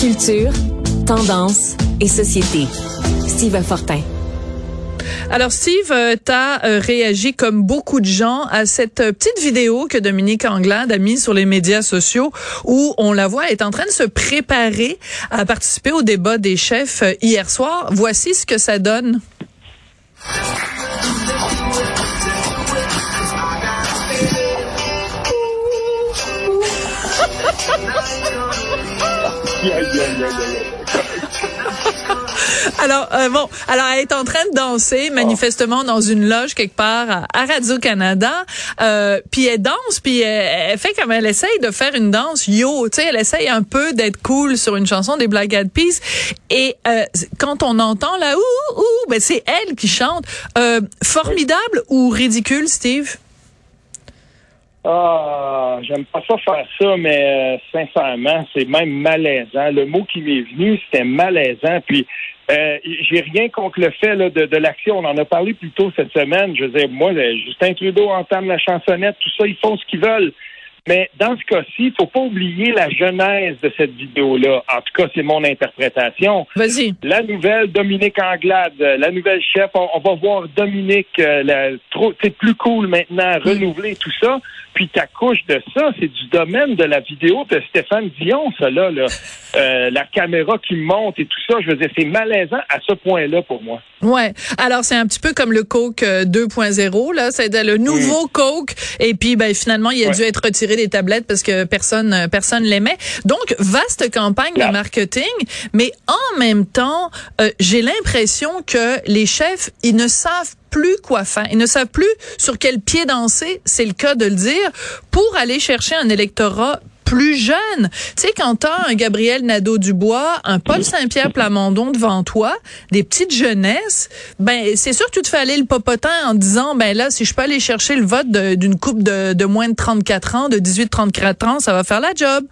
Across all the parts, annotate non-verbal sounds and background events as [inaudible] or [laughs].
Culture, tendance et société. Steve Fortin. Alors Steve, euh, tu as euh, réagi comme beaucoup de gens à cette euh, petite vidéo que Dominique Anglade a mise sur les médias sociaux où on la voit est en train de se préparer à participer au débat des chefs hier soir. Voici ce que ça donne. [laughs] [laughs] alors euh, bon, alors elle est en train de danser manifestement dans une loge quelque part à, Radio Canada, euh, puis elle danse, puis elle, fait comme elle essaye de faire une danse yo, tu sais, elle essaye un peu d'être cool sur une chanson des Black Eyed Peas, et euh, quand on entend là ouh ouh, ben c'est elle qui chante. Euh, formidable ou ridicule, Steve? Ah, j'aime pas ça faire ça, mais euh, sincèrement, c'est même malaisant. Le mot qui m'est venu, c'était malaisant. Puis, euh, j'ai rien contre le fait là, de, de l'action. On en a parlé plus tôt cette semaine. Je veux dire, moi, Justin Trudeau entame la chansonnette, tout ça, ils font ce qu'ils veulent. Mais dans ce cas-ci, il faut pas oublier la genèse de cette vidéo-là. En tout cas, c'est mon interprétation. Vas-y. La nouvelle Dominique Anglade, la nouvelle chef, on, va voir Dominique, euh, trop, c'est plus cool maintenant, renouveler tout ça. Puis ta couche de ça, c'est du domaine de la vidéo de Stéphane Dion, ça là, là. [laughs] Euh, la caméra qui monte et tout ça. Je veux dire, c'est malaisant à ce point-là pour moi. Ouais. Alors c'est un petit peu comme le Coke 2.0 euh, là, c'est le nouveau Coke et puis ben finalement il a dû être retiré des tablettes parce que personne euh, personne l'aimait. Donc vaste campagne de marketing, mais en même temps, euh, j'ai l'impression que les chefs, ils ne savent plus quoi faire. Ils ne savent plus sur quel pied danser, c'est le cas de le dire, pour aller chercher un électorat plus jeune. Tu sais, quand t'as un Gabriel Nadeau-Dubois, un Paul Saint-Pierre Plamondon devant toi, des petites jeunesses, ben c'est sûr que tu te fais aller le popotin en disant, ben là, si je peux aller chercher le vote d'une coupe de, de moins de 34 ans, de 18-34 ans, ça va faire la job.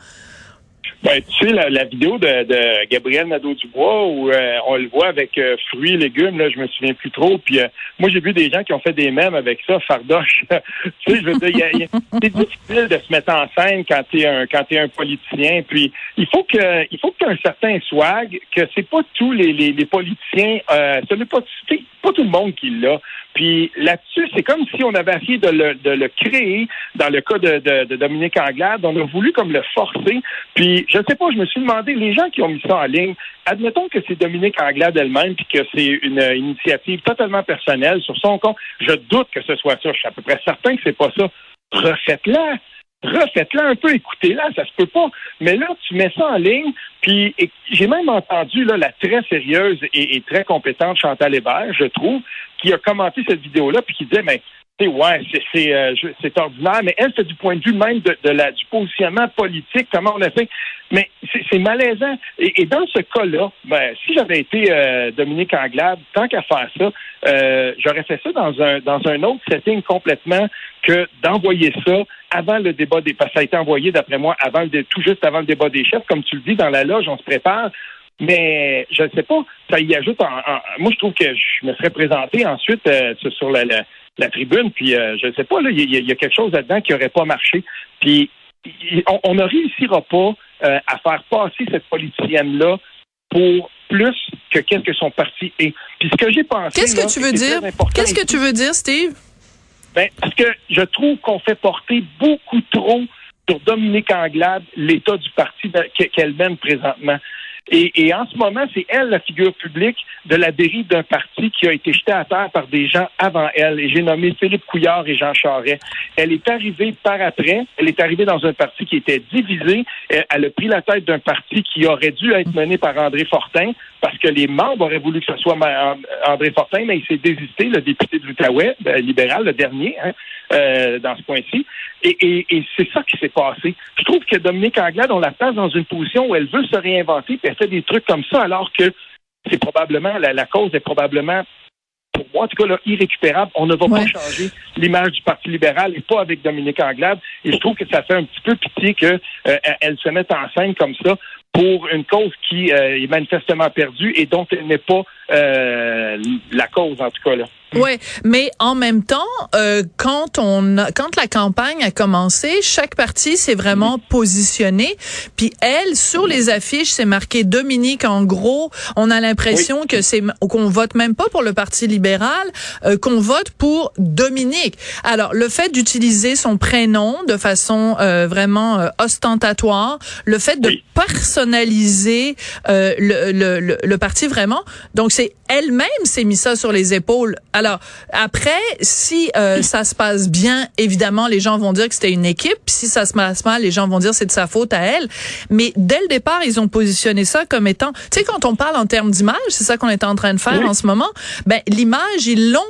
Ben, tu sais, la, vidéo de, de Gabriel Nadeau-Dubois où euh, on le voit avec euh, fruits légumes, là, je me souviens plus trop. Puis euh, moi, j'ai vu des gens qui ont fait des mèmes avec ça, fardoche. [laughs] tu sais, je veux dire, c'est difficile de se mettre en scène quand t'es un quand t'es un politicien. Puis il faut que il faut que tu un certain swag, que c'est pas tous les, les, les politiciens, ce n'est pas, pas tout le monde qui l'a. Puis là-dessus, c'est comme si on avait essayé de le, de le créer dans le cas de, de, de, Dominique Anglade. On a voulu comme le forcer. Puis je sais pas, je me suis demandé, les gens qui ont mis ça en ligne, admettons que c'est Dominique Anglade elle-même, puis que c'est une initiative totalement personnelle sur son compte. Je doute que ce soit ça. Je suis à peu près certain que c'est pas ça. Refaites-la refaites-la un peu, écoutez-la, ça se peut pas. Mais là, tu mets ça en ligne, puis j'ai même entendu là, la très sérieuse et, très compétente Chantal Hébert, je trouve, qui a commenté cette vidéo-là, puis qui disait, mais c'est ouais, c'est euh, c'est ordinaire, mais elle, c'est du point de vue même de, la du positionnement politique, comment on a fait. Mais c'est malaisant. Et, dans ce cas-là, ben, si j'avais été euh, Dominique Anglade, tant qu'à faire ça, euh, j'aurais fait ça dans un dans un autre setting complètement que d'envoyer ça avant le débat des parce que ça a été envoyé d'après moi avant le tout juste avant le débat des chefs, comme tu le dis dans la loge, on se prépare. Mais je ne sais pas, ça y ajoute. En, moi, je trouve que je me serais présenté ensuite sur la, la tribune. Puis euh, je ne sais pas, il y, a quelque chose là-dedans qui n'aurait pas marché. Puis on, ne réussira pas euh, à faire passer cette politicienne-là pour plus que qu'est-ce que son parti est. Puis ce que j'ai pensé. Qu'est-ce que tu veux dire? Qu'est-ce que tu veux dire, Steve? Ben, parce que je trouve qu'on fait porter beaucoup trop sur Dominique Anglade l'état du parti qu'elle mène présentement. Et, en ce moment, c'est elle la figure publique de la dérive d'un parti qui a été jeté à terre par des gens avant elle. Et j'ai nommé Philippe Couillard et Jean Charest. Elle est arrivée par après. Elle est arrivée dans un parti qui était divisé. Elle a pris la tête d'un parti qui aurait dû être mené par André Fortin parce que les membres auraient voulu que ce soit André Fortin, mais il s'est désisté, le député de l'Outaouais, libéral, le dernier, hein, euh, dans ce point-ci. Et, c'est ça qui s'est passé. Je trouve que Dominique Anglade, on la place dans une position où elle veut se réinventer, puis elle fait des trucs comme ça, alors que c'est probablement, la, cause est probablement pour moi, en tout cas, là, irrécupérable. On ne va pas changer l'image du Parti libéral et pas avec Dominique Anglade. Et je trouve que ça fait un petit peu pitié qu'elle euh, se mette en scène comme ça pour une cause qui euh, est manifestement perdue et dont elle n'est pas euh, la cause, en tout cas. là. Ouais, mais en même temps, euh, quand on quand la campagne a commencé, chaque parti s'est vraiment positionné. Puis elle, sur les affiches, c'est marqué Dominique. En gros, on a l'impression que c'est qu'on vote même pas pour le Parti libéral, euh, qu'on vote pour Dominique. Alors, le fait d'utiliser son prénom de façon euh, vraiment euh, ostentatoire, le fait de personnaliser le, le, le, le, parti vraiment, donc c'est elle-même s'est mis ça sur les épaules. Alors après, si euh, ça se passe bien, évidemment, les gens vont dire que c'était une équipe. Si ça se passe mal, les gens vont dire c'est de sa faute à elle. Mais dès le départ, ils ont positionné ça comme étant, tu sais, quand on parle en termes d'image, c'est ça qu'on est en train de faire en ce moment. Ben l'image, ils l'ont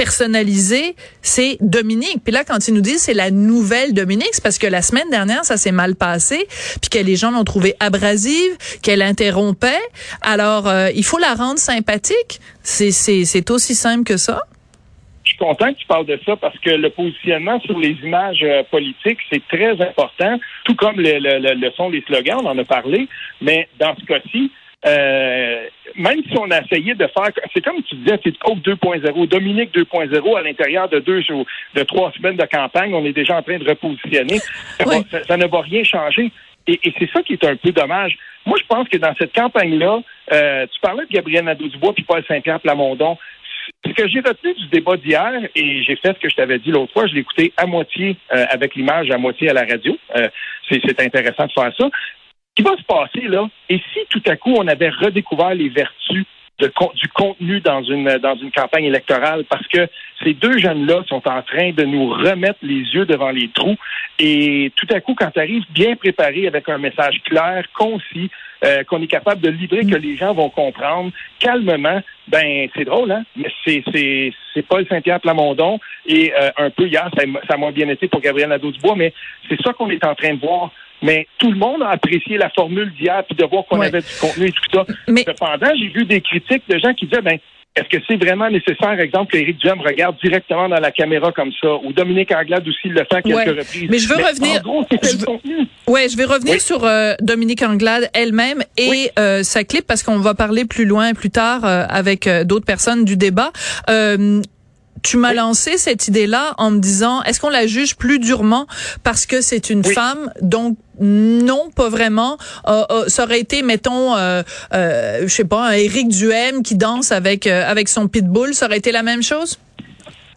personnalisé, c'est Dominique. Puis là, quand ils nous disent c'est la nouvelle Dominique, c'est parce que la semaine dernière, ça s'est mal passé, puis que les gens l'ont trouvée abrasive, qu'elle interrompait. Alors, euh, il faut la rendre sympathique. C'est aussi simple que ça. Je suis content que tu parles de ça parce que le positionnement sur les images euh, politiques, c'est très important, tout comme le, le, le, sont les slogans, on en a parlé, mais dans ce cas-ci, euh, même si on a essayé de faire, c'est comme tu disais, c'est Coke 2.0, Dominique 2.0 à l'intérieur de deux jours, de trois semaines de campagne, on est déjà en train de repositionner. Ça, ne va rien changer. Et, c'est ça qui est un peu dommage. Moi, je pense que dans cette campagne-là, euh, tu parlais de Gabriel Nadeau-Dubois puis Paul Saint-Pierre Plamondon. Ce que j'ai retenu du débat d'hier, et j'ai fait ce que je t'avais dit l'autre fois, je l'ai écouté à moitié euh, avec l'image, à moitié à la radio. c'est intéressant de faire ça qui va se passer là? Et si tout à coup on avait redécouvert les vertus du contenu dans une dans une campagne électorale parce que ces deux jeunes-là sont en train de nous remettre les yeux devant les trous et tout à coup quand tu arrives bien préparé avec un message clair, concis, euh, qu'on est capable de livrer que les gens vont comprendre calmement, ben c'est drôle hein, mais c'est c'est c'est Paul Saint-Pierre Plamondon et euh, un peu hier ça, ça m'a bien été pour Gabriel Nadeau-Dubois mais c'est ça qu'on est en train de voir mais tout le monde a apprécié la formule d'hier, puis de voir qu'on avait du contenu et tout ça. Mais... Cependant, j'ai vu des critiques de gens qui disaient, ben, est-ce que c'est vraiment nécessaire, exemple, qu'Éric Duhem regarde directement dans la caméra comme ça, ou Dominique Anglade aussi le fait à quelques reprises? Mais je veux revenir. je Ouais, je vais revenir sur euh, Dominique Anglade elle-même et euh, sa clip parce qu'on va parler plus loin, plus tard, euh, avec d'autres personnes du débat tu m'as lancé cette idée-là en me disant, est-ce qu'on la juge plus durement parce que c'est une femme, donc non, pas vraiment. Euh, euh, ça aurait été, mettons, euh, euh, je sais pas, un Éric Duhem qui danse avec avec son pitbull, ça aurait été la même chose?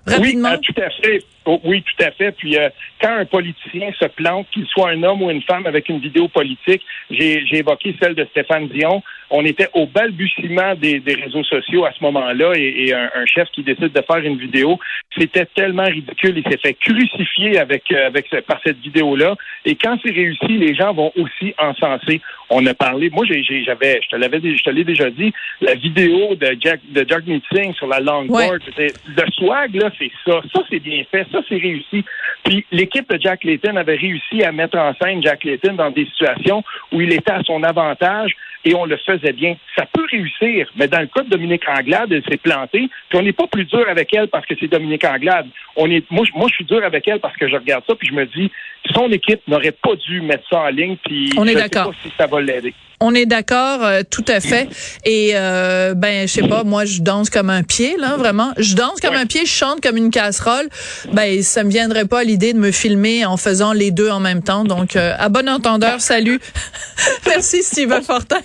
Rapidement? Oui, tout à fait. Oh, oui, tout à fait. Puis quand un politicien se plante, qu'il soit un homme ou une femme avec une vidéo politique, j'ai évoqué celle de Stéphane Dion on était au balbutiement des, réseaux sociaux à ce moment-là et, un, chef qui décide de faire une vidéo, c'était tellement ridicule. Il s'est fait crucifier avec, euh, avec par cette vidéo-là. Et quand c'est réussi, les gens vont aussi encenser. On a parlé, moi j'avais, je te l'avais, je te l'ai déjà dit, la vidéo de Jack de Jack Meeting sur la longboard, le swag là, c'est ça, ça c'est bien fait, ça c'est réussi. Puis l'équipe de Jack Layton avait réussi à mettre en scène Jack Layton dans des situations où il était à son avantage et on le faisait bien. Ça peut réussir, mais dans le cas de Dominique Anglade, elle s'est plantée, puis on n'est pas plus dur avec elle parce que c'est Dominique Anglade. On est, moi, moi, je suis dur avec elle parce que je regarde ça, puis je me dis, son équipe n'aurait pas dû mettre ça en ligne, puis on est d'accord. si ça va l'aider. On est d'accord, euh, tout à fait. Et euh, ben, je sais pas, moi, je danse comme un pied, là, vraiment. Je danse comme un pied, je chante comme une casserole. Ben, ça me viendrait pas l'idée de me filmer en faisant les deux en même temps. Donc, euh, à bon entendeur, salut. [laughs] Merci, Steven Fortin.